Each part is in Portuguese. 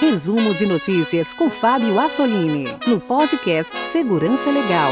Resumo de notícias com Fábio Assolini, no podcast Segurança Legal.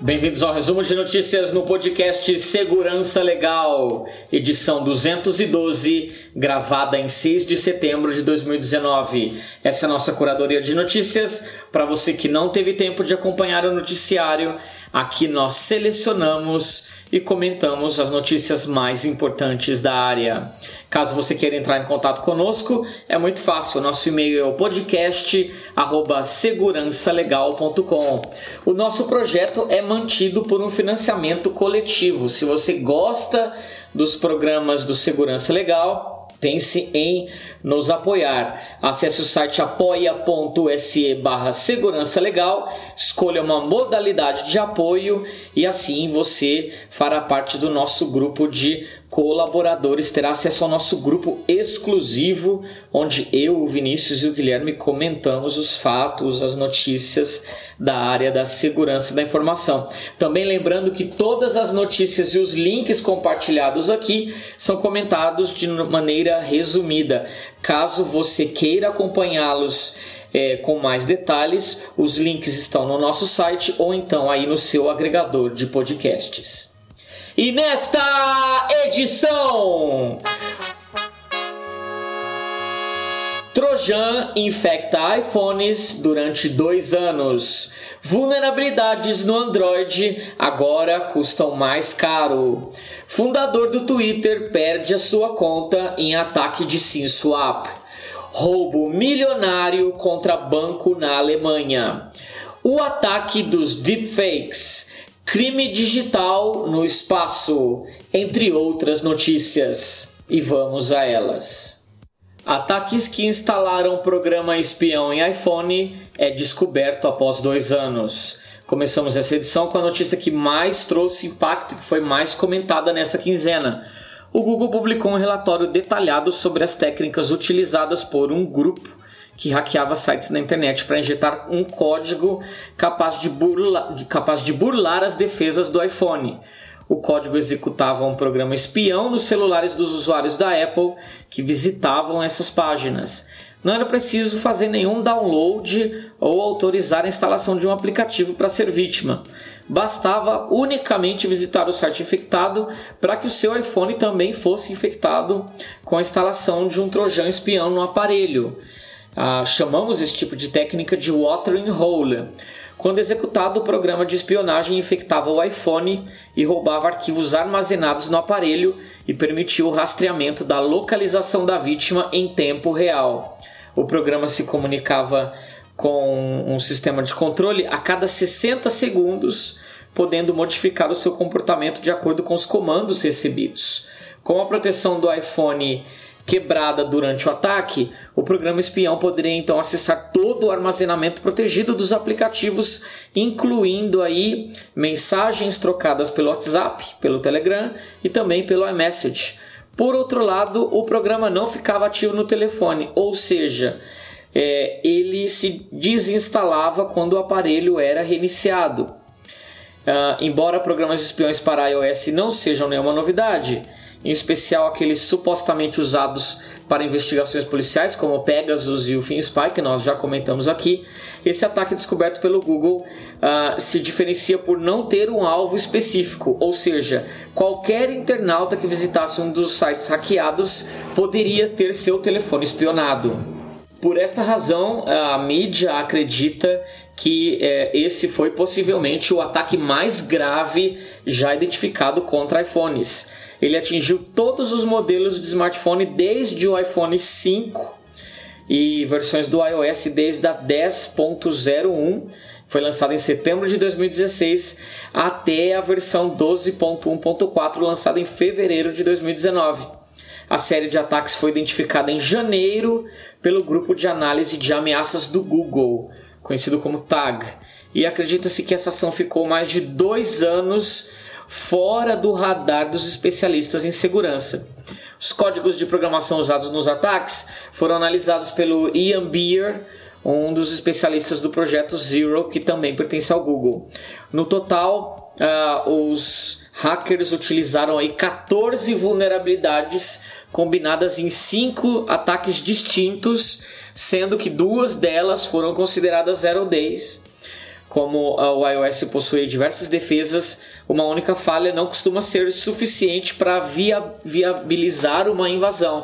Bem-vindos ao resumo de notícias no podcast Segurança Legal, edição 212, gravada em 6 de setembro de 2019. Essa é a nossa curadoria de notícias. Para você que não teve tempo de acompanhar o noticiário, aqui nós selecionamos e comentamos as notícias mais importantes da área. Caso você queira entrar em contato conosco, é muito fácil. Nosso e-mail é o podcast@segurançalegal.com. O nosso projeto é mantido por um financiamento coletivo. Se você gosta dos programas do Segurança Legal, pense em nos apoiar. Acesse o site apoia.se barra segurança legal, escolha uma modalidade de apoio e assim você fará parte do nosso grupo de colaboradores, terá acesso ao nosso grupo exclusivo, onde eu, o Vinícius e o Guilherme comentamos os fatos, as notícias da área da segurança da informação. Também lembrando que todas as notícias e os links compartilhados aqui são comentados de maneira resumida. Caso você queira acompanhá-los é, com mais detalhes, os links estão no nosso site ou então aí no seu agregador de podcasts. E nesta edição. Trojan infecta iPhones durante dois anos. Vulnerabilidades no Android agora custam mais caro. Fundador do Twitter perde a sua conta em ataque de SimSwap. Roubo milionário contra banco na Alemanha. O ataque dos deepfakes crime digital no espaço, entre outras notícias. E vamos a elas. Ataques que instalaram programa espião em iPhone é descoberto após dois anos. Começamos essa edição com a notícia que mais trouxe impacto e que foi mais comentada nessa quinzena. O Google publicou um relatório detalhado sobre as técnicas utilizadas por um grupo que hackeava sites na internet para injetar um código capaz de, burla, capaz de burlar as defesas do iPhone. O código executava um programa espião nos celulares dos usuários da Apple que visitavam essas páginas. Não era preciso fazer nenhum download ou autorizar a instalação de um aplicativo para ser vítima. Bastava unicamente visitar o site infectado para que o seu iPhone também fosse infectado com a instalação de um trojan espião no aparelho. Ah, chamamos esse tipo de técnica de watering hole. Quando executado, o programa de espionagem infectava o iPhone e roubava arquivos armazenados no aparelho e permitia o rastreamento da localização da vítima em tempo real. O programa se comunicava com um sistema de controle a cada 60 segundos, podendo modificar o seu comportamento de acordo com os comandos recebidos. Com a proteção do iPhone quebrada durante o ataque, o programa espião poderia então acessar todo o armazenamento protegido dos aplicativos, incluindo aí mensagens trocadas pelo WhatsApp, pelo Telegram e também pelo iMessage. Por outro lado, o programa não ficava ativo no telefone, ou seja, é, ele se desinstalava quando o aparelho era reiniciado. Uh, embora programas espiões para iOS não sejam nenhuma novidade, em especial aqueles supostamente usados para investigações policiais, como o Pegasus e o FinSpy, que nós já comentamos aqui. Esse ataque descoberto pelo Google uh, se diferencia por não ter um alvo específico, ou seja, qualquer internauta que visitasse um dos sites hackeados poderia ter seu telefone espionado. Por esta razão, a mídia acredita que eh, esse foi possivelmente o ataque mais grave já identificado contra iPhones. Ele atingiu todos os modelos de smartphone desde o iPhone 5 e versões do iOS desde a 10.01 foi lançada em setembro de 2016 até a versão 12.1.4 lançada em fevereiro de 2019. A série de ataques foi identificada em janeiro pelo grupo de análise de ameaças do Google, conhecido como TAG, e acredita-se que essa ação ficou mais de dois anos fora do radar dos especialistas em segurança. Os códigos de programação usados nos ataques foram analisados pelo Ian Beer, um dos especialistas do projeto Zero, que também pertence ao Google. No total, uh, os hackers utilizaram aí 14 vulnerabilidades combinadas em cinco ataques distintos, sendo que duas delas foram consideradas zero days. Como o iOS possui diversas defesas, uma única falha não costuma ser suficiente para via viabilizar uma invasão.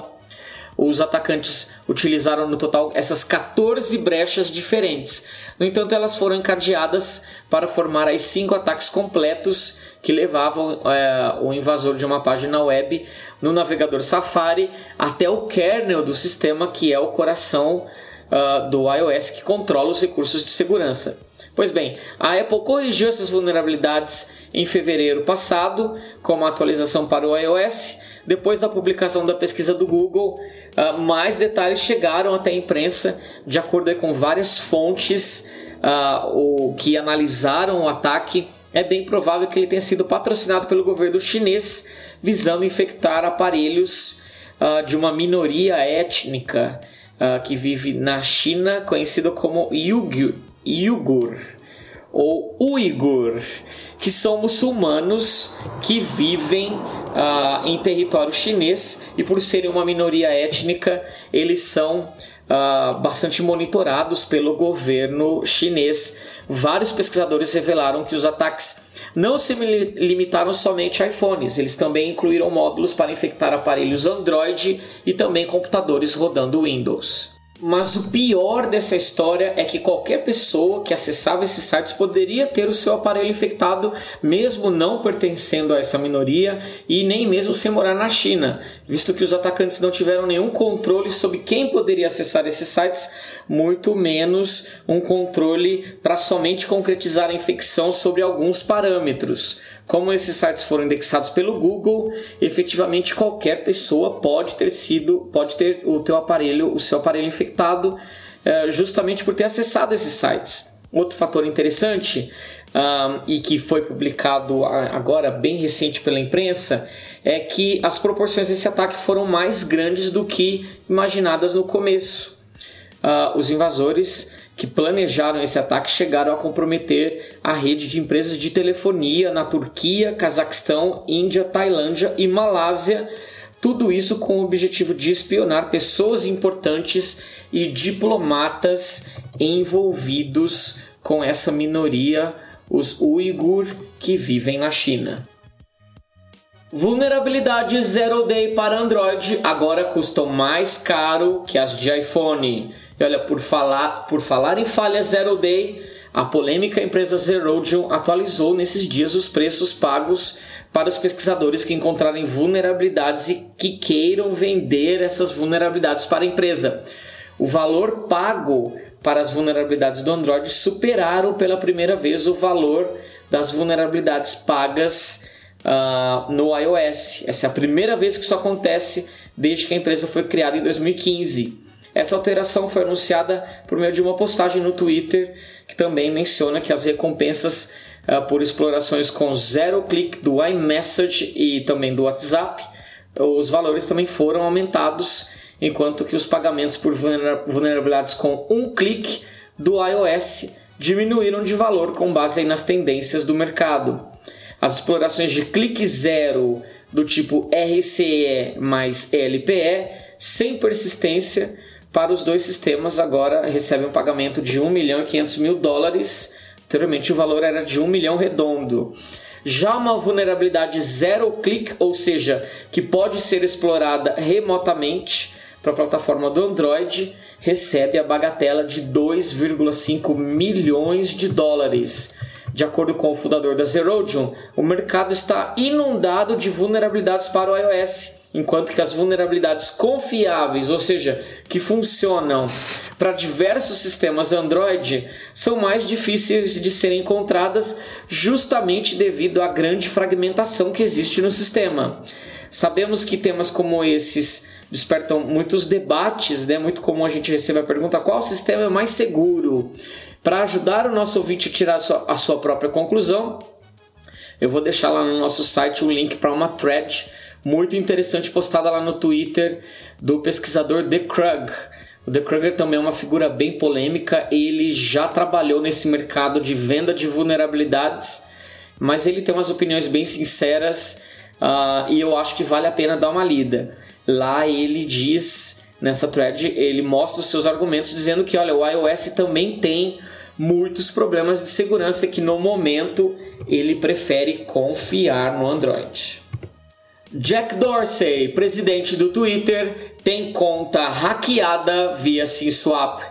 Os atacantes utilizaram no total essas 14 brechas diferentes. No entanto, elas foram encadeadas para formar aí cinco ataques completos que levavam é, o invasor de uma página web no navegador Safari até o kernel do sistema, que é o coração uh, do iOS que controla os recursos de segurança. Pois bem, a Apple corrigiu essas vulnerabilidades em fevereiro passado com uma atualização para o iOS. Depois da publicação da pesquisa do Google, uh, mais detalhes chegaram até a imprensa, de acordo com várias fontes uh, o, que analisaram o ataque. É bem provável que ele tenha sido patrocinado pelo governo chinês, visando infectar aparelhos uh, de uma minoria étnica que vive na China, conhecida como Uyghur Uyghur ou Uigur, que são muçulmanos que vivem uh, em território chinês e por serem uma minoria étnica, eles são uh, bastante monitorados pelo governo chinês. Vários pesquisadores revelaram que os ataques não se limitaram somente a iPhones, eles também incluíram módulos para infectar aparelhos Android e também computadores rodando Windows. Mas o pior dessa história é que qualquer pessoa que acessava esses sites poderia ter o seu aparelho infectado, mesmo não pertencendo a essa minoria e nem mesmo sem morar na China, visto que os atacantes não tiveram nenhum controle sobre quem poderia acessar esses sites, muito menos um controle para somente concretizar a infecção sobre alguns parâmetros. Como esses sites foram indexados pelo Google, efetivamente qualquer pessoa pode ter sido, pode ter o teu aparelho, o seu aparelho infectado, eh, justamente por ter acessado esses sites. Outro fator interessante um, e que foi publicado agora bem recente pela imprensa é que as proporções desse ataque foram mais grandes do que imaginadas no começo. Uh, os invasores que planejaram esse ataque chegaram a comprometer a rede de empresas de telefonia na Turquia, Cazaquistão, Índia, Tailândia e Malásia. Tudo isso com o objetivo de espionar pessoas importantes e diplomatas envolvidos com essa minoria, os Uigur que vivem na China. Vulnerabilidades Zero Day para Android agora custam mais caro que as de iPhone. E olha, por falar, por falar em falha Zero Day, a polêmica empresa Zerodium atualizou nesses dias os preços pagos para os pesquisadores que encontrarem vulnerabilidades e que queiram vender essas vulnerabilidades para a empresa. O valor pago para as vulnerabilidades do Android superaram pela primeira vez o valor das vulnerabilidades pagas uh, no iOS. Essa é a primeira vez que isso acontece desde que a empresa foi criada em 2015. Essa alteração foi anunciada por meio de uma postagem no Twitter que também menciona que as recompensas uh, por explorações com zero clique do iMessage e também do WhatsApp, os valores também foram aumentados, enquanto que os pagamentos por vulnerabilidades com um clique do iOS diminuíram de valor com base nas tendências do mercado. As explorações de clique zero do tipo RCE mais LPE, sem persistência, para os dois sistemas agora recebem um pagamento de 1 milhão e 500 mil dólares. Anteriormente o valor era de 1 milhão redondo. Já uma vulnerabilidade zero click, ou seja, que pode ser explorada remotamente para a plataforma do Android, recebe a bagatela de 2,5 milhões de dólares. De acordo com o fundador da Zerodium, o mercado está inundado de vulnerabilidades para o iOS enquanto que as vulnerabilidades confiáveis, ou seja, que funcionam para diversos sistemas Android, são mais difíceis de serem encontradas justamente devido à grande fragmentação que existe no sistema. Sabemos que temas como esses despertam muitos debates, né? Muito comum a gente receber a pergunta qual sistema é mais seguro. Para ajudar o nosso ouvinte a tirar a sua, a sua própria conclusão, eu vou deixar lá no nosso site o link para uma thread muito interessante postada lá no Twitter do pesquisador The Krug. O The Kruger também é uma figura bem polêmica, ele já trabalhou nesse mercado de venda de vulnerabilidades mas ele tem umas opiniões bem sinceras uh, e eu acho que vale a pena dar uma lida. Lá ele diz, nessa thread, ele mostra os seus argumentos dizendo que, olha, o iOS também tem muitos problemas de segurança que no momento ele prefere confiar no Android. Jack Dorsey, presidente do Twitter, tem conta hackeada via SimSwap.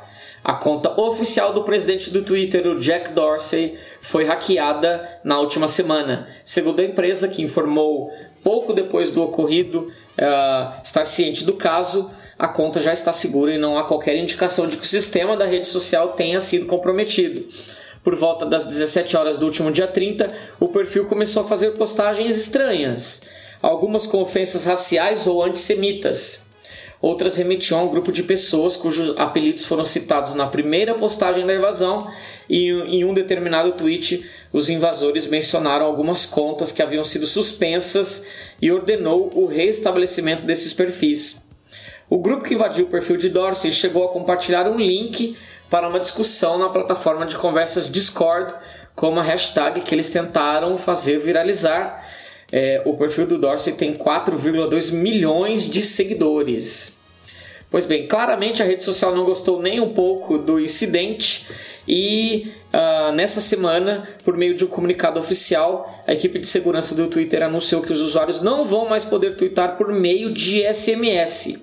A conta oficial do presidente do Twitter, o Jack Dorsey, foi hackeada na última semana. Segundo a empresa, que informou pouco depois do ocorrido uh, estar ciente do caso, a conta já está segura e não há qualquer indicação de que o sistema da rede social tenha sido comprometido. Por volta das 17 horas do último dia 30, o perfil começou a fazer postagens estranhas, algumas com ofensas raciais ou antissemitas. Outras remetiam a um grupo de pessoas cujos apelidos foram citados na primeira postagem da invasão e em um determinado tweet os invasores mencionaram algumas contas que haviam sido suspensas e ordenou o reestabelecimento desses perfis. O grupo que invadiu o perfil de Dorsey chegou a compartilhar um link para uma discussão na plataforma de conversas Discord com uma hashtag que eles tentaram fazer viralizar é, o perfil do Dorsey tem 4,2 milhões de seguidores. Pois bem, claramente a rede social não gostou nem um pouco do incidente e uh, nessa semana, por meio de um comunicado oficial, a equipe de segurança do Twitter anunciou que os usuários não vão mais poder twittar por meio de SMS.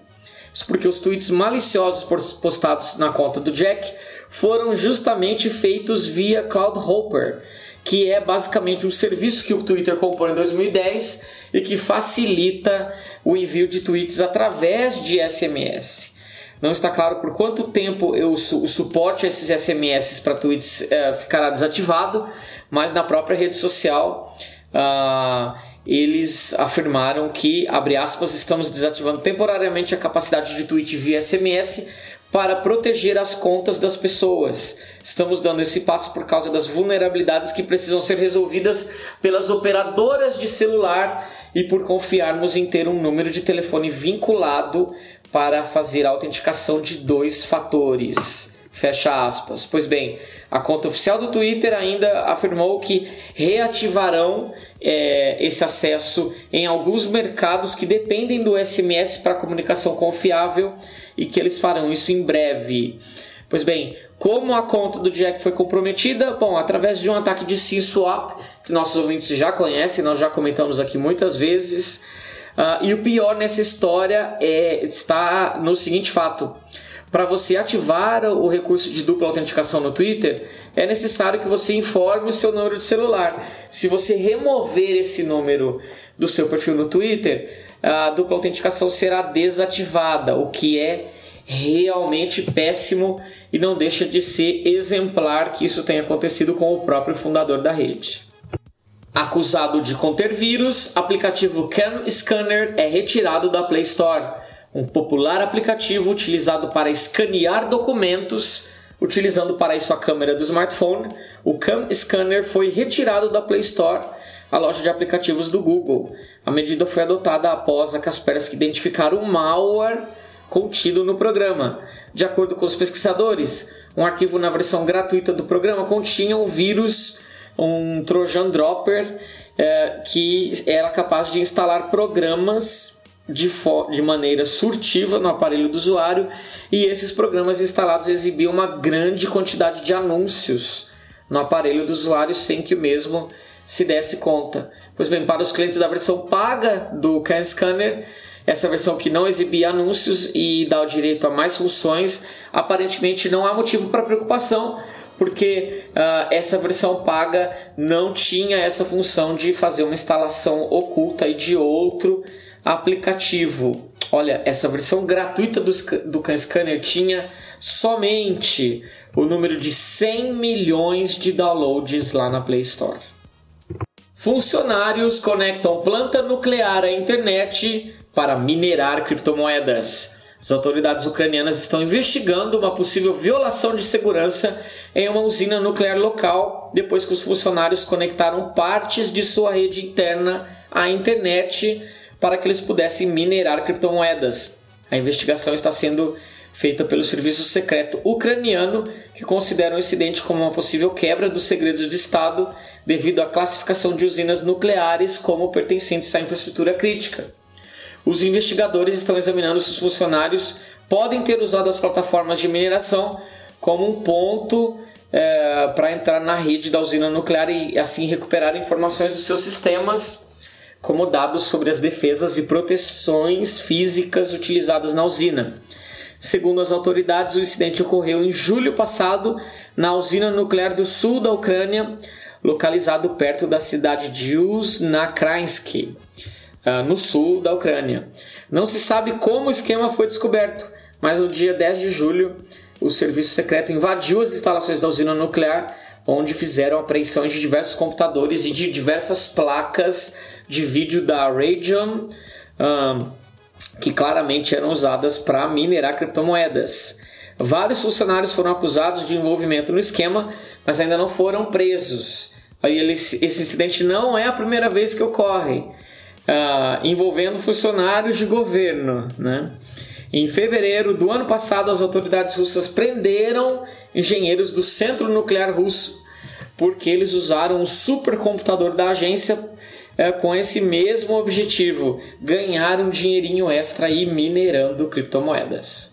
Isso porque os tweets maliciosos postados na conta do Jack foram justamente feitos via Cloud Hopper, que é basicamente um serviço que o Twitter comprou em 2010 e que facilita o envio de tweets através de SMS. Não está claro por quanto tempo eu, o suporte a esses SMS para tweets uh, ficará desativado, mas na própria rede social uh, eles afirmaram que, abre aspas, estamos desativando temporariamente a capacidade de tweet via SMS para proteger as contas das pessoas. Estamos dando esse passo por causa das vulnerabilidades que precisam ser resolvidas pelas operadoras de celular e por confiarmos em ter um número de telefone vinculado para fazer a autenticação de dois fatores. Fecha aspas. Pois bem, a conta oficial do Twitter ainda afirmou que reativarão é, esse acesso em alguns mercados que dependem do SMS para comunicação confiável e que eles farão isso em breve. Pois bem, como a conta do Jack foi comprometida? Bom, através de um ataque de SimSwap, que nossos ouvintes já conhecem, nós já comentamos aqui muitas vezes. Uh, e o pior nessa história é, está no seguinte fato: para você ativar o recurso de dupla autenticação no Twitter, é necessário que você informe o seu número de celular. Se você remover esse número do seu perfil no Twitter, a dupla autenticação será desativada, o que é realmente péssimo e não deixa de ser exemplar que isso tenha acontecido com o próprio fundador da rede. Acusado de conter vírus, aplicativo Cam Scanner é retirado da Play Store. Um popular aplicativo utilizado para escanear documentos, utilizando para isso a câmera do smartphone, o Cam Scanner foi retirado da Play Store a loja de aplicativos do Google. A medida foi adotada após a Kaspersky identificar o malware contido no programa. De acordo com os pesquisadores, um arquivo na versão gratuita do programa continha um vírus, um Trojan Dropper, é, que era capaz de instalar programas de, de maneira surtiva no aparelho do usuário e esses programas instalados exibiam uma grande quantidade de anúncios no aparelho do usuário sem que o mesmo se desse conta. Pois bem, para os clientes da versão paga do Can Scanner, essa versão que não exibia anúncios e dá o direito a mais funções, aparentemente não há motivo para preocupação, porque uh, essa versão paga não tinha essa função de fazer uma instalação oculta de outro aplicativo. Olha, essa versão gratuita do, do Can Scanner tinha somente o número de 100 milhões de downloads lá na Play Store. Funcionários conectam planta nuclear à internet para minerar criptomoedas. As autoridades ucranianas estão investigando uma possível violação de segurança em uma usina nuclear local depois que os funcionários conectaram partes de sua rede interna à internet para que eles pudessem minerar criptomoedas. A investigação está sendo feita pelo serviço secreto ucraniano, que considera o incidente como uma possível quebra dos segredos de Estado devido à classificação de usinas nucleares como pertencentes à infraestrutura crítica. Os investigadores estão examinando se os funcionários podem ter usado as plataformas de mineração como um ponto é, para entrar na rede da usina nuclear e assim recuperar informações dos seus sistemas, como dados sobre as defesas e proteções físicas utilizadas na usina. Segundo as autoridades, o incidente ocorreu em julho passado na usina nuclear do sul da Ucrânia, localizado perto da cidade de Yuzhno-Krainsky, ah, no sul da Ucrânia. Não se sabe como o esquema foi descoberto, mas no dia 10 de julho, o serviço secreto invadiu as instalações da usina nuclear, onde fizeram apreensões de diversos computadores e de diversas placas de vídeo da Radeon. Um, que claramente eram usadas para minerar criptomoedas. Vários funcionários foram acusados de envolvimento no esquema, mas ainda não foram presos. Esse incidente não é a primeira vez que ocorre, uh, envolvendo funcionários de governo. Né? Em fevereiro do ano passado, as autoridades russas prenderam engenheiros do Centro Nuclear Russo porque eles usaram o supercomputador da agência é, com esse mesmo objetivo, ganhar um dinheirinho extra aí minerando criptomoedas.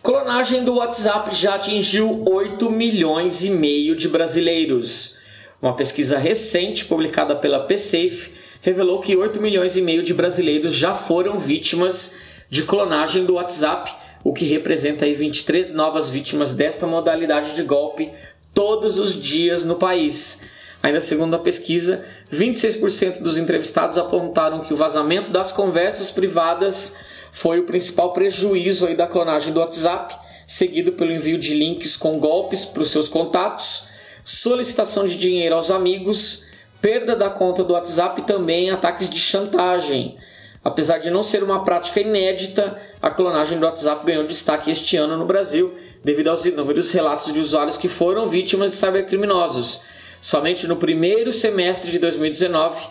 Clonagem do WhatsApp já atingiu 8 milhões e meio de brasileiros. Uma pesquisa recente publicada pela PSafe revelou que 8 milhões e meio de brasileiros já foram vítimas de clonagem do WhatsApp, o que representa aí 23 novas vítimas desta modalidade de golpe todos os dias no país. Ainda segundo a pesquisa, 26% dos entrevistados apontaram que o vazamento das conversas privadas foi o principal prejuízo da clonagem do WhatsApp, seguido pelo envio de links com golpes para os seus contatos, solicitação de dinheiro aos amigos, perda da conta do WhatsApp e também ataques de chantagem. Apesar de não ser uma prática inédita, a clonagem do WhatsApp ganhou destaque este ano no Brasil devido aos inúmeros relatos de usuários que foram vítimas de cybercriminosos Somente no primeiro semestre de 2019,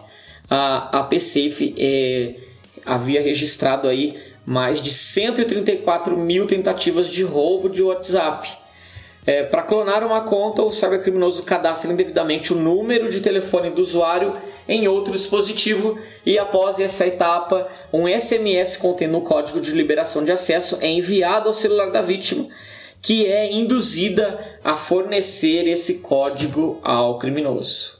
a, a é, havia registrado aí mais de 134 mil tentativas de roubo de WhatsApp. É, Para clonar uma conta, o cybercriminoso cadastra indevidamente o número de telefone do usuário em outro dispositivo e após essa etapa, um SMS contendo o código de liberação de acesso é enviado ao celular da vítima que é induzida a fornecer esse código ao criminoso.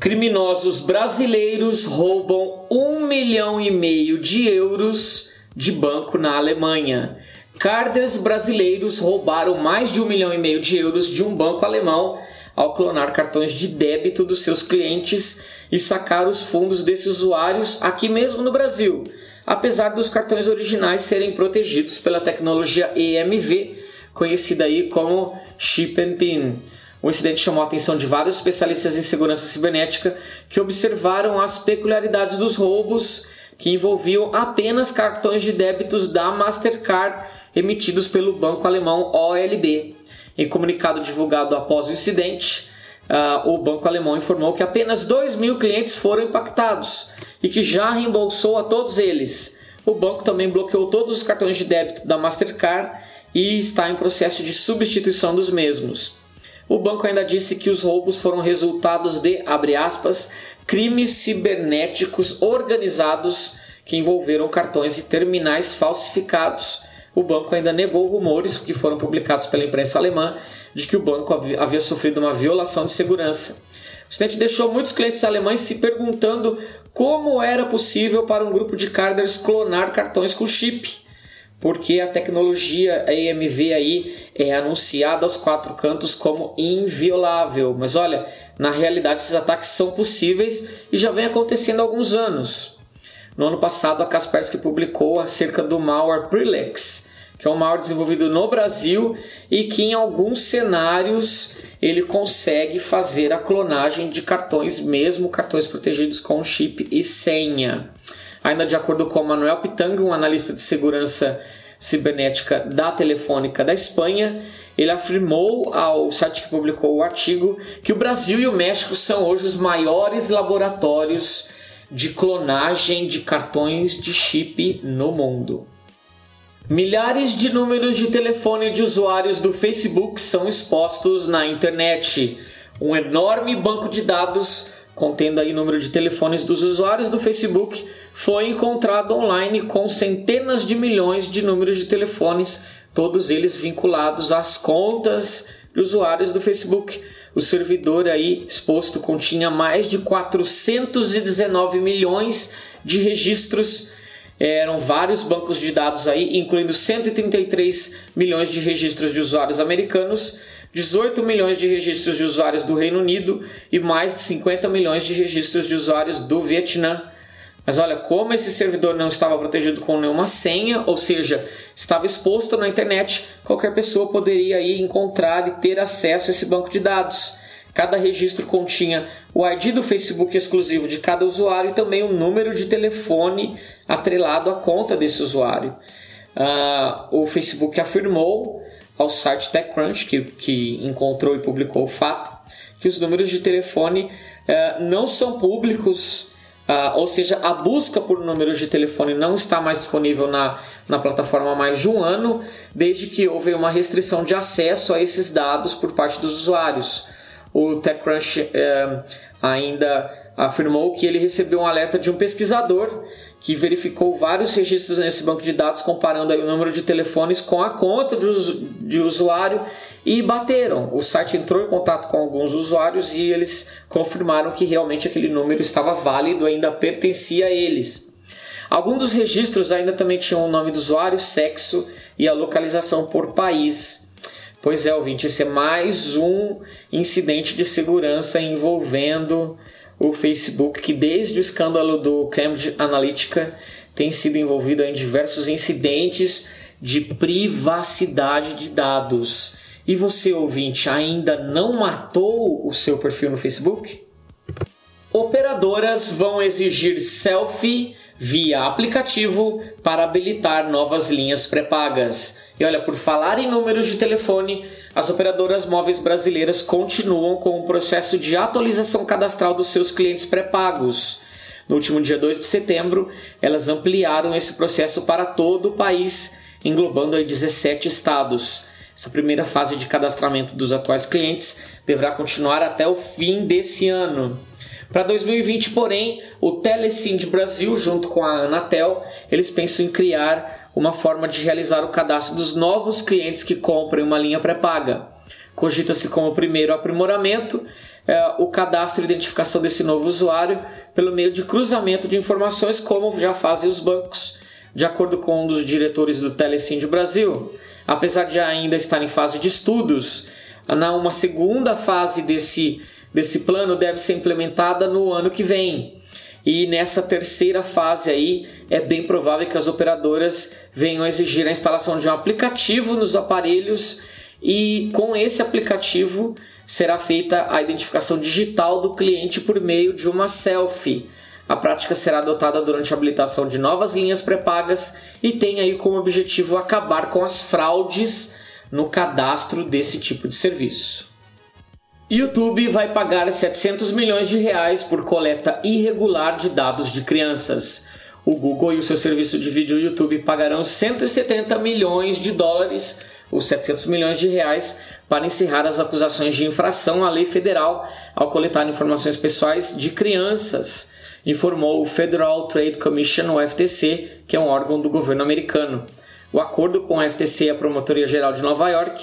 Criminosos brasileiros roubam um milhão e meio de euros de banco na Alemanha. Carders brasileiros roubaram mais de um milhão e meio de euros de um banco alemão ao clonar cartões de débito dos seus clientes e sacar os fundos desses usuários aqui mesmo no Brasil, apesar dos cartões originais serem protegidos pela tecnologia EMV conhecida aí como Chip and Pin. O incidente chamou a atenção de vários especialistas em segurança cibernética que observaram as peculiaridades dos roubos que envolviam apenas cartões de débitos da Mastercard emitidos pelo banco alemão OLB. Em comunicado divulgado após o incidente, uh, o banco alemão informou que apenas 2 mil clientes foram impactados e que já reembolsou a todos eles. O banco também bloqueou todos os cartões de débito da Mastercard e está em processo de substituição dos mesmos. O banco ainda disse que os roubos foram resultados de, aspas, crimes cibernéticos organizados que envolveram cartões e terminais falsificados. O banco ainda negou rumores que foram publicados pela imprensa alemã de que o banco havia sofrido uma violação de segurança. O incidente deixou muitos clientes alemães se perguntando como era possível para um grupo de carders clonar cartões com chip porque a tecnologia EMV aí é anunciada aos quatro cantos como inviolável. Mas olha, na realidade esses ataques são possíveis e já vem acontecendo há alguns anos. No ano passado, a Kaspersky publicou acerca do malware Prelex, que é um malware desenvolvido no Brasil e que em alguns cenários ele consegue fazer a clonagem de cartões, mesmo cartões protegidos com chip e senha. Ainda de acordo com Manuel Pitanga, um analista de segurança cibernética da Telefônica da Espanha, ele afirmou ao site que publicou o artigo que o Brasil e o México são hoje os maiores laboratórios de clonagem de cartões de chip no mundo. Milhares de números de telefone de usuários do Facebook são expostos na internet. Um enorme banco de dados contendo aí o número de telefones dos usuários do Facebook foi encontrado online com centenas de milhões de números de telefones, todos eles vinculados às contas de usuários do Facebook. O servidor aí exposto continha mais de 419 milhões de registros eram vários bancos de dados aí, incluindo 133 milhões de registros de usuários americanos, 18 milhões de registros de usuários do Reino Unido e mais de 50 milhões de registros de usuários do Vietnã. Mas olha, como esse servidor não estava protegido com nenhuma senha, ou seja, estava exposto na internet, qualquer pessoa poderia aí encontrar e ter acesso a esse banco de dados. Cada registro continha o ID do Facebook exclusivo de cada usuário e também o número de telefone atrelado à conta desse usuário. Uh, o Facebook afirmou ao site TechCrunch, que, que encontrou e publicou o fato, que os números de telefone uh, não são públicos, uh, ou seja, a busca por números de telefone não está mais disponível na, na plataforma há mais de um ano, desde que houve uma restrição de acesso a esses dados por parte dos usuários. O TechCrunch uh, ainda afirmou que ele recebeu um alerta de um pesquisador que verificou vários registros nesse banco de dados, comparando o número de telefones com a conta de usuário e bateram. O site entrou em contato com alguns usuários e eles confirmaram que realmente aquele número estava válido, ainda pertencia a eles. Alguns dos registros ainda também tinham o nome do usuário, sexo e a localização por país. Pois é, ouvinte, esse é mais um incidente de segurança envolvendo o Facebook, que desde o escândalo do Cambridge Analytica tem sido envolvido em diversos incidentes de privacidade de dados. E você, ouvinte, ainda não matou o seu perfil no Facebook? Operadoras vão exigir selfie via aplicativo para habilitar novas linhas pré-pagas. E olha, por falar em números de telefone, as operadoras móveis brasileiras continuam com o processo de atualização cadastral dos seus clientes pré-pagos. No último dia 2 de setembro, elas ampliaram esse processo para todo o país, englobando aí 17 estados. Essa primeira fase de cadastramento dos atuais clientes deverá continuar até o fim desse ano. Para 2020, porém, o Telecine Brasil, junto com a Anatel, eles pensam em criar uma forma de realizar o cadastro dos novos clientes que comprem uma linha pré-paga. Cogita-se como primeiro aprimoramento é, o cadastro e identificação desse novo usuário pelo meio de cruzamento de informações, como já fazem os bancos. De acordo com um dos diretores do Telecine Brasil, apesar de ainda estar em fase de estudos, uma segunda fase desse, desse plano deve ser implementada no ano que vem. E nessa terceira fase aí é bem provável que as operadoras venham exigir a instalação de um aplicativo nos aparelhos e com esse aplicativo será feita a identificação digital do cliente por meio de uma selfie. A prática será adotada durante a habilitação de novas linhas pré-pagas e tem aí como objetivo acabar com as fraudes no cadastro desse tipo de serviço. YouTube vai pagar 700 milhões de reais por coleta irregular de dados de crianças. O Google e o seu serviço de vídeo YouTube pagarão 170 milhões de dólares, ou 700 milhões de reais, para encerrar as acusações de infração à lei federal ao coletar informações pessoais de crianças, informou o Federal Trade Commission, o FTC, que é um órgão do governo americano. O acordo com o FTC e a Promotoria Geral de Nova York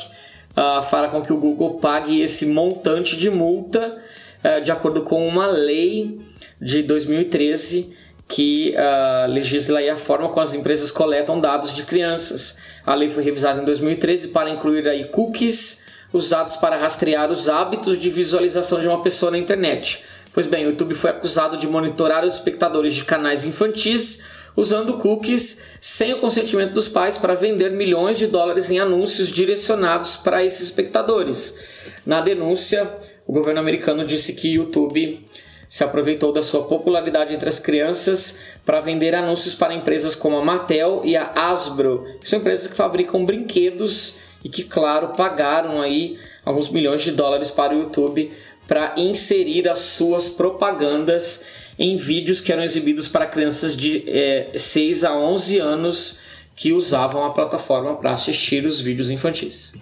uh, fará com que o Google pague esse montante de multa uh, de acordo com uma lei de 2013 que uh, legisla a forma como as empresas coletam dados de crianças. A lei foi revisada em 2013 para incluir aí cookies usados para rastrear os hábitos de visualização de uma pessoa na internet. Pois bem, o YouTube foi acusado de monitorar os espectadores de canais infantis usando cookies sem o consentimento dos pais para vender milhões de dólares em anúncios direcionados para esses espectadores. Na denúncia, o governo americano disse que YouTube se aproveitou da sua popularidade entre as crianças para vender anúncios para empresas como a Mattel e a Hasbro, que são empresas que fabricam brinquedos e que, claro, pagaram aí alguns milhões de dólares para o YouTube para inserir as suas propagandas em vídeos que eram exibidos para crianças de é, 6 a 11 anos que usavam a plataforma para assistir os vídeos infantis.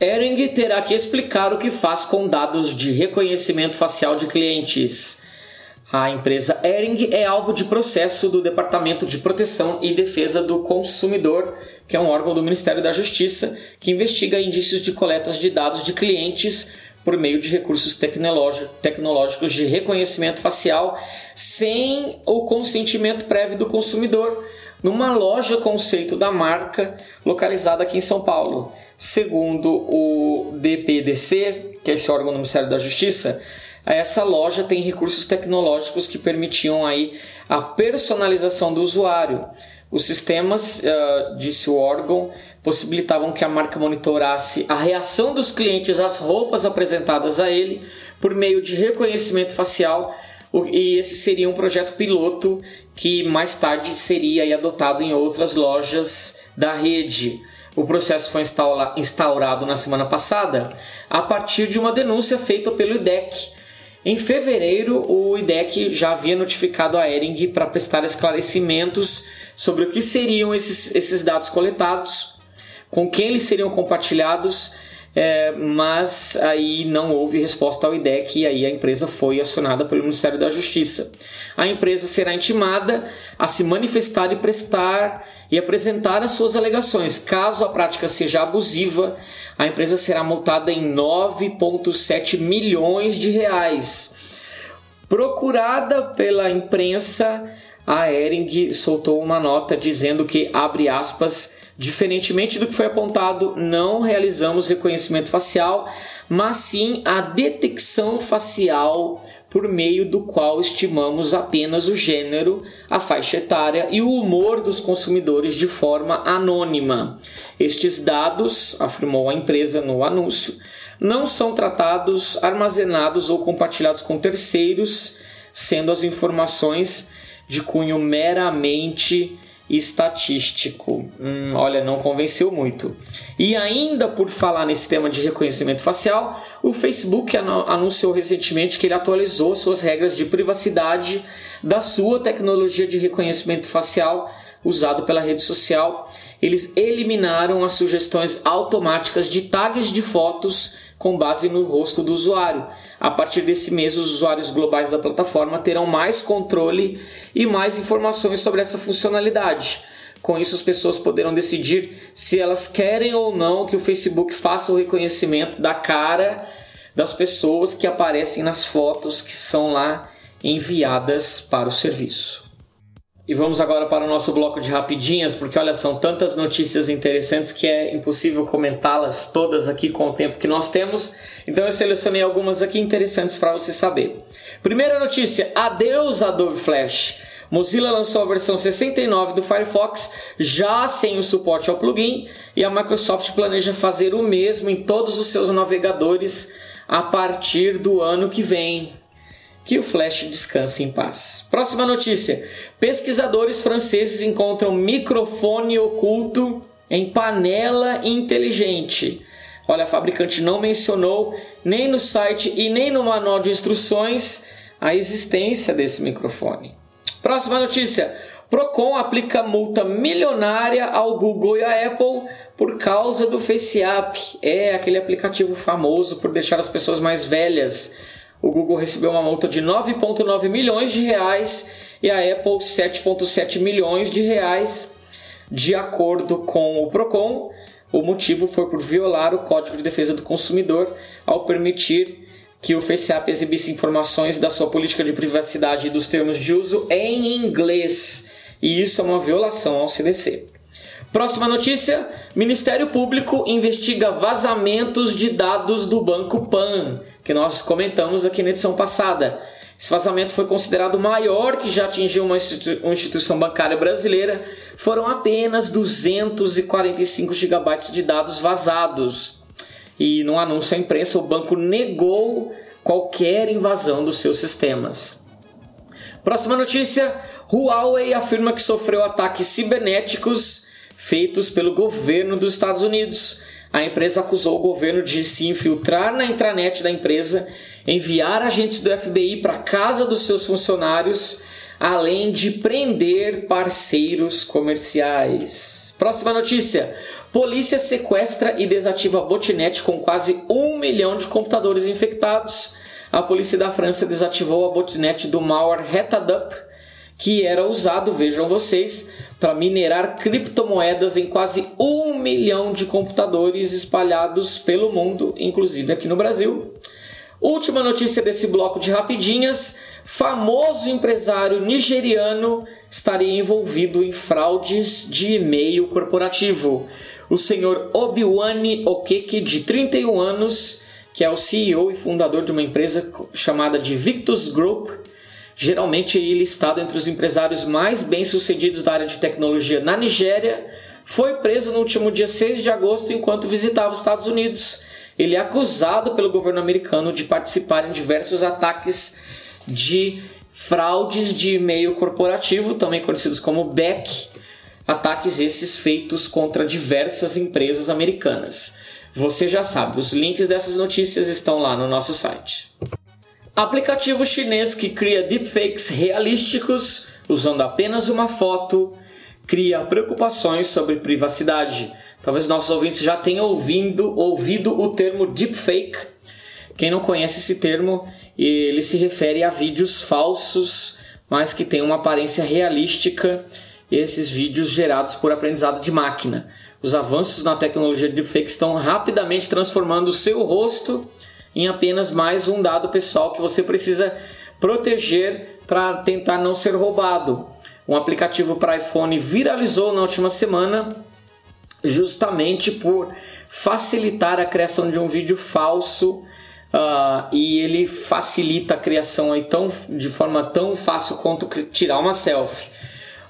Ering terá que explicar o que faz com dados de reconhecimento facial de clientes. A empresa Ering é alvo de processo do Departamento de Proteção e Defesa do Consumidor, que é um órgão do Ministério da Justiça que investiga indícios de coletas de dados de clientes por meio de recursos tecnológicos de reconhecimento facial sem o consentimento prévio do consumidor, numa loja conceito da marca localizada aqui em São Paulo. Segundo o DPDC, que é esse órgão do Ministério da Justiça, essa loja tem recursos tecnológicos que permitiam aí a personalização do usuário. Os sistemas, uh, disse o órgão, possibilitavam que a marca monitorasse a reação dos clientes às roupas apresentadas a ele por meio de reconhecimento facial e esse seria um projeto piloto que mais tarde seria adotado em outras lojas da rede. O processo foi instaurado na semana passada a partir de uma denúncia feita pelo IDEC. Em fevereiro, o IDEC já havia notificado a Ering para prestar esclarecimentos sobre o que seriam esses, esses dados coletados com quem eles seriam compartilhados, é, mas aí não houve resposta ao IDEC e aí a empresa foi acionada pelo Ministério da Justiça. A empresa será intimada a se manifestar e prestar e apresentar as suas alegações. Caso a prática seja abusiva, a empresa será multada em 9,7 milhões de reais. Procurada pela imprensa, a Ering soltou uma nota dizendo que, abre aspas, Diferentemente do que foi apontado, não realizamos reconhecimento facial, mas sim a detecção facial por meio do qual estimamos apenas o gênero, a faixa etária e o humor dos consumidores de forma anônima. Estes dados, afirmou a empresa no anúncio, não são tratados, armazenados ou compartilhados com terceiros, sendo as informações de cunho meramente estatístico. Hum, olha, não convenceu muito. E ainda por falar nesse tema de reconhecimento facial, o Facebook anunciou recentemente que ele atualizou suas regras de privacidade da sua tecnologia de reconhecimento facial usado pela rede social. Eles eliminaram as sugestões automáticas de tags de fotos com base no rosto do usuário. A partir desse mês, os usuários globais da plataforma terão mais controle e mais informações sobre essa funcionalidade. Com isso, as pessoas poderão decidir se elas querem ou não que o Facebook faça o reconhecimento da cara das pessoas que aparecem nas fotos que são lá enviadas para o serviço. E vamos agora para o nosso bloco de rapidinhas, porque olha, são tantas notícias interessantes que é impossível comentá-las todas aqui com o tempo que nós temos. Então eu selecionei algumas aqui interessantes para você saber. Primeira notícia: adeus Adobe Flash. Mozilla lançou a versão 69 do Firefox já sem o suporte ao plugin e a Microsoft planeja fazer o mesmo em todos os seus navegadores a partir do ano que vem. Que o Flash descanse em paz. Próxima notícia: pesquisadores franceses encontram microfone oculto em panela inteligente. Olha, a fabricante não mencionou nem no site e nem no manual de instruções a existência desse microfone. Próxima notícia: Procon aplica multa milionária ao Google e à Apple por causa do FaceApp. É aquele aplicativo famoso por deixar as pessoas mais velhas o Google recebeu uma multa de 9,9 milhões de reais e a Apple 7,7 milhões de reais. De acordo com o Procon, o motivo foi por violar o Código de Defesa do Consumidor ao permitir que o FaceApp exibisse informações da sua política de privacidade e dos termos de uso em inglês. E isso é uma violação ao CDC. Próxima notícia: Ministério Público investiga vazamentos de dados do Banco Pan, que nós comentamos aqui na edição passada. Esse vazamento foi considerado o maior que já atingiu uma, instituição bancária brasileira. Foram apenas 245 gigabytes de dados vazados. E no anúncio à imprensa, o banco negou qualquer invasão dos seus sistemas. Próxima notícia: Huawei afirma que sofreu ataques cibernéticos feitos pelo governo dos Estados Unidos. A empresa acusou o governo de se infiltrar na intranet da empresa, enviar agentes do FBI para casa dos seus funcionários, além de prender parceiros comerciais. Próxima notícia: polícia sequestra e desativa botnet com quase um milhão de computadores infectados. A polícia da França desativou a botnet do malware Retadup, que era usado, vejam vocês, para minerar criptomoedas em quase um milhão de computadores espalhados pelo mundo, inclusive aqui no Brasil. Última notícia desse bloco de rapidinhas: famoso empresário nigeriano estaria envolvido em fraudes de e-mail corporativo. O senhor Obiwani Okeke, de 31 anos, que é o CEO e fundador de uma empresa chamada de Victus Group, geralmente listado entre os empresários mais bem-sucedidos da área de tecnologia na Nigéria, foi preso no último dia 6 de agosto enquanto visitava os Estados Unidos ele é acusado pelo governo americano de participar em diversos ataques de fraudes de e-mail corporativo, também conhecidos como BEC, ataques esses feitos contra diversas empresas americanas. Você já sabe, os links dessas notícias estão lá no nosso site. Aplicativo chinês que cria deepfakes realísticos usando apenas uma foto cria preocupações sobre privacidade. Talvez nossos ouvintes já tenham ouvindo, ouvido o termo deepfake. Quem não conhece esse termo, ele se refere a vídeos falsos, mas que têm uma aparência realística, esses vídeos gerados por aprendizado de máquina. Os avanços na tecnologia de deepfake estão rapidamente transformando o seu rosto em apenas mais um dado pessoal que você precisa proteger para tentar não ser roubado. Um aplicativo para iPhone viralizou na última semana justamente por facilitar a criação de um vídeo falso uh, e ele facilita a criação aí tão, de forma tão fácil quanto tirar uma selfie.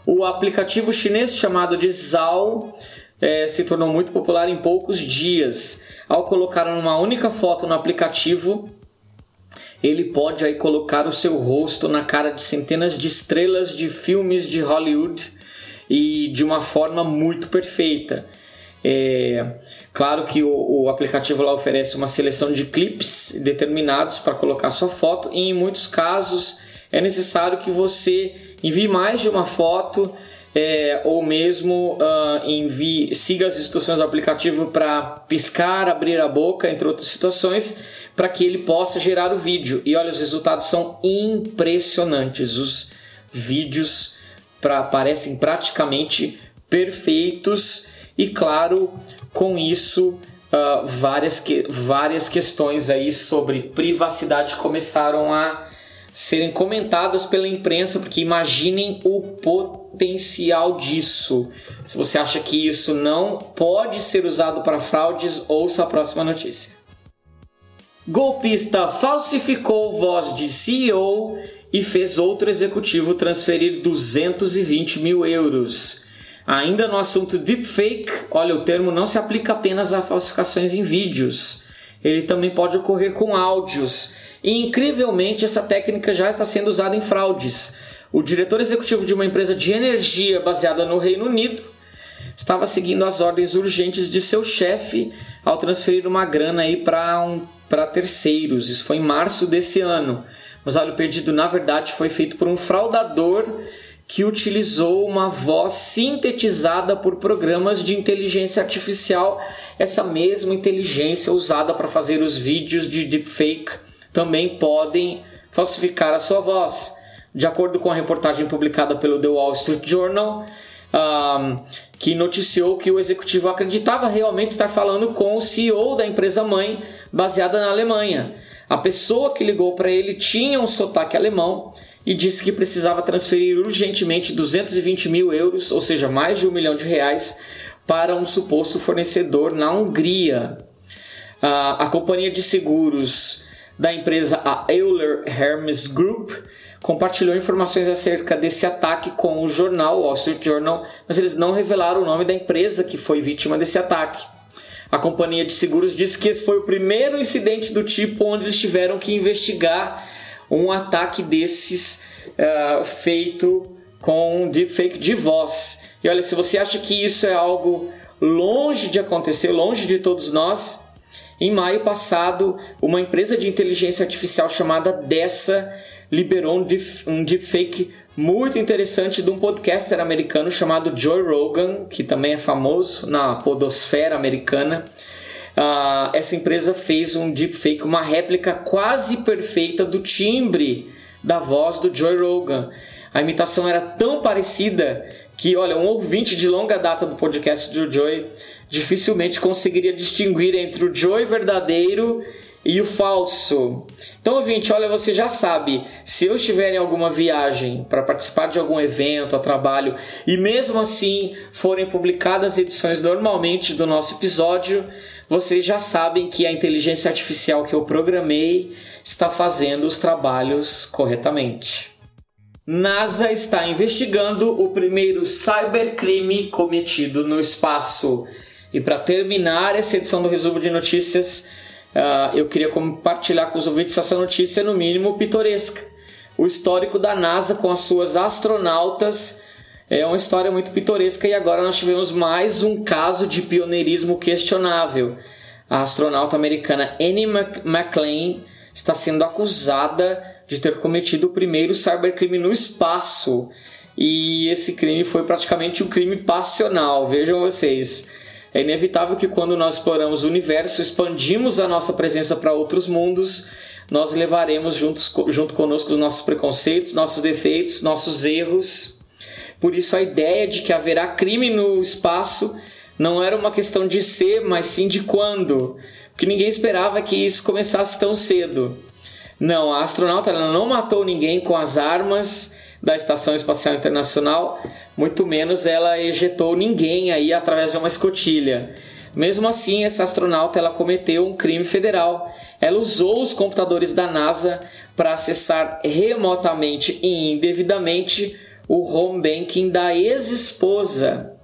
O aplicativo chinês chamado de Zao é, se tornou muito popular em poucos dias. Ao colocar uma única foto no aplicativo, ele pode aí colocar o seu rosto na cara de centenas de estrelas de filmes de Hollywood e de uma forma muito perfeita. É, claro que o, o, aplicativo lá oferece uma seleção de clips determinados para colocar sua foto e em muitos casos é necessário que você envie mais de uma foto é, ou mesmo uh, envie, siga as instruções do aplicativo para piscar, abrir a boca, entre outras situações, para que ele possa gerar o vídeo. E olha, os resultados são impressionantes. Os vídeos pra, parecem praticamente perfeitos e claro, com isso uh, várias, que, várias questões aí sobre privacidade começaram a serem comentadas pela imprensa, porque imaginem o potencial disso. Se você acha que isso não pode ser usado para fraudes, ouça a próxima notícia. Golpista falsificou voz de CEO e fez outro executivo transferir 220 mil euros. Ainda no assunto deepfake, olha, o termo não se aplica apenas a falsificações em vídeos. Ele também pode ocorrer com áudios. E incrivelmente, essa técnica já está sendo usada em fraudes. O diretor executivo de uma empresa de energia baseada no Reino Unido estava seguindo as ordens urgentes de seu chefe ao transferir uma grana aí para um, terceiros. Isso foi em março desse ano. Mas olha, o pedido na verdade foi feito por um fraudador que utilizou uma voz sintetizada por programas de inteligência artificial. Essa mesma inteligência usada para fazer os vídeos de deepfake também podem falsificar a sua voz. De acordo com a reportagem publicada pelo The Wall Street Journal, um, que noticiou que o executivo acreditava realmente estar falando com o CEO da empresa mãe, baseada na Alemanha. A pessoa que ligou para ele tinha um sotaque alemão e disse que precisava transferir urgentemente 220 mil euros, ou seja, mais de um milhão de reais, para um suposto fornecedor na Hungria. A, a companhia de seguros da empresa a Euler Hermes Group compartilhou informações acerca desse ataque com o jornal Wall Street Journal, mas eles não revelaram o nome da empresa que foi vítima desse ataque. A companhia de seguros disse que esse foi o primeiro incidente do tipo onde eles tiveram que investigar um ataque desses uh, feito com deepfake de voz. E olha, se você acha que isso é algo longe de acontecer, longe de todos nós, em maio passado, uma empresa de inteligência artificial chamada Dessa liberou um, deep, um deepfake muito interessante de um podcaster americano chamado Joe Rogan, que também é famoso na podosfera americana. Uh, essa empresa fez um deepfake, uma réplica quase perfeita do timbre da voz do Joe Rogan. A imitação era tão parecida que, olha, um ouvinte de longa data do podcast do Joey dificilmente conseguiria distinguir entre o Joey verdadeiro e o falso. Então, ouvinte, olha, você já sabe, se eu estiver em alguma viagem para participar de algum evento, a trabalho, e mesmo assim forem publicadas edições normalmente do nosso episódio, vocês já sabem que a inteligência artificial que eu programei está fazendo os trabalhos corretamente. NASA está investigando o primeiro cybercrime cometido no espaço. E para terminar essa edição do resumo de notícias, uh, eu queria compartilhar com os ouvintes essa notícia, no mínimo pitoresca. O histórico da NASA com as suas astronautas é uma história muito pitoresca e agora nós tivemos mais um caso de pioneirismo questionável. A astronauta americana Annie McLean está sendo acusada de ter cometido o primeiro cybercrime no espaço. E esse crime foi praticamente um crime passional, vejam vocês. É inevitável que quando nós exploramos o universo, expandimos a nossa presença para outros mundos, nós levaremos juntos, junto conosco os nossos preconceitos, nossos defeitos, nossos erros. Por isso, a ideia de que haverá crime no espaço não era uma questão de ser, mas sim de quando. Porque ninguém esperava que isso começasse tão cedo. Não, a astronauta não matou ninguém com as armas da Estação Espacial Internacional, muito menos ela ejetou ninguém aí através de uma escotilha. Mesmo assim, essa astronauta ela cometeu um crime federal. Ela usou os computadores da NASA para acessar remotamente e indevidamente o home banking da ex-esposa.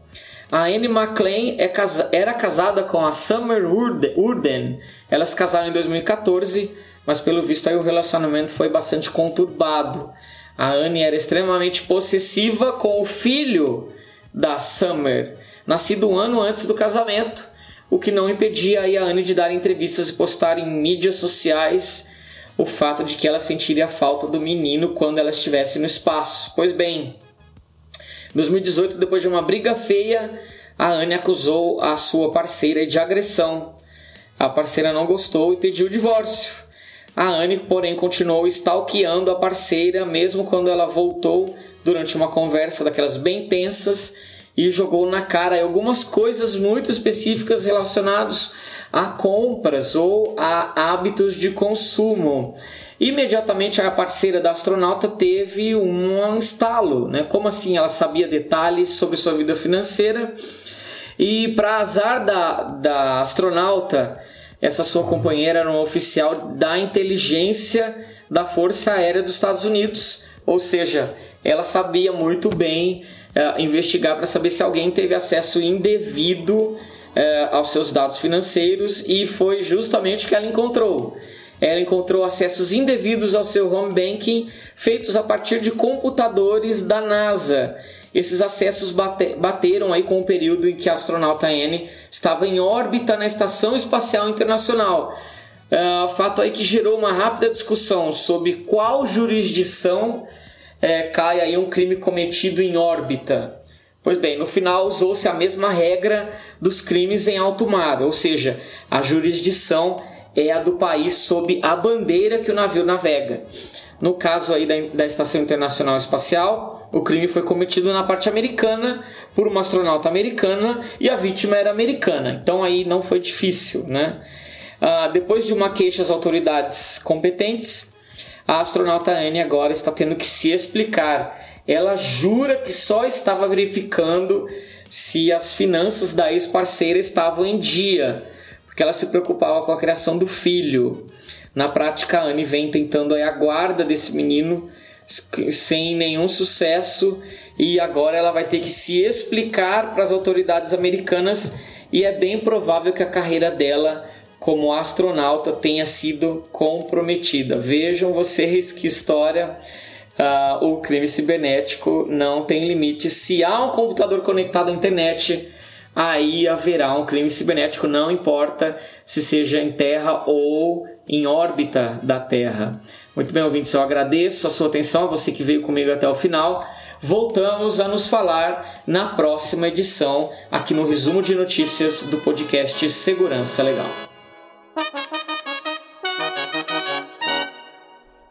A Anne McLean é era casada com a Summer Urden. Elas casaram em 2014, mas pelo visto aí o relacionamento foi bastante conturbado. A Anne era extremamente possessiva com o filho da Summer, nascido um ano antes do casamento, o que não impedia a Anne de dar entrevistas e postar em mídias sociais o fato de que ela sentiria falta do menino quando ela estivesse no espaço. Pois bem, em 2018, depois de uma briga feia, a Anne acusou a sua parceira de agressão. A parceira não gostou e pediu o divórcio. A Anne, porém, continuou stalkeando a parceira mesmo quando ela voltou durante uma conversa daquelas bem tensas e jogou na cara algumas coisas muito específicas relacionadas a compras ou a hábitos de consumo. Imediatamente a parceira da astronauta teve um estalo, né? Como assim? Ela sabia detalhes sobre sua vida financeira e para azar da, da astronauta, essa sua companheira era um oficial da inteligência da Força Aérea dos Estados Unidos, ou seja, ela sabia muito bem uh, investigar para saber se alguém teve acesso indevido uh, aos seus dados financeiros e foi justamente o que ela encontrou. Ela encontrou acessos indevidos ao seu home banking feitos a partir de computadores da NASA esses acessos bate, bateram aí com o período em que a astronauta Anne estava em órbita na Estação Espacial Internacional. Uh, fato aí que gerou uma rápida discussão sobre qual jurisdição é, cai aí um crime cometido em órbita. Pois bem, no final usou-se a mesma regra dos crimes em alto mar, ou seja, a jurisdição é a do país sob a bandeira que o navio navega. No caso aí da, da Estação Internacional Espacial, o crime foi cometido na parte americana por uma astronauta americana e a vítima era americana. Então aí não foi difícil, né? Ah, depois de uma queixa às autoridades competentes, a astronauta Anne agora está tendo que se explicar. Ela jura que só estava verificando se as finanças da ex-parceira estavam em dia, porque ela se preocupava com a criação do filho. Na prática, a Anne vem tentando a guarda desse menino sem nenhum sucesso e agora ela vai ter que se explicar para as autoridades americanas e é bem provável que a carreira dela como astronauta tenha sido comprometida. Vejam vocês que história. Uh, o crime cibernético não tem limite. Se há um computador conectado à internet, aí haverá um crime cibernético, não importa se seja em terra ou em órbita da Terra. Muito bem, ouvintes, eu agradeço a sua atenção, você que veio comigo até o final. Voltamos a nos falar na próxima edição, aqui no resumo de notícias do podcast Segurança Legal.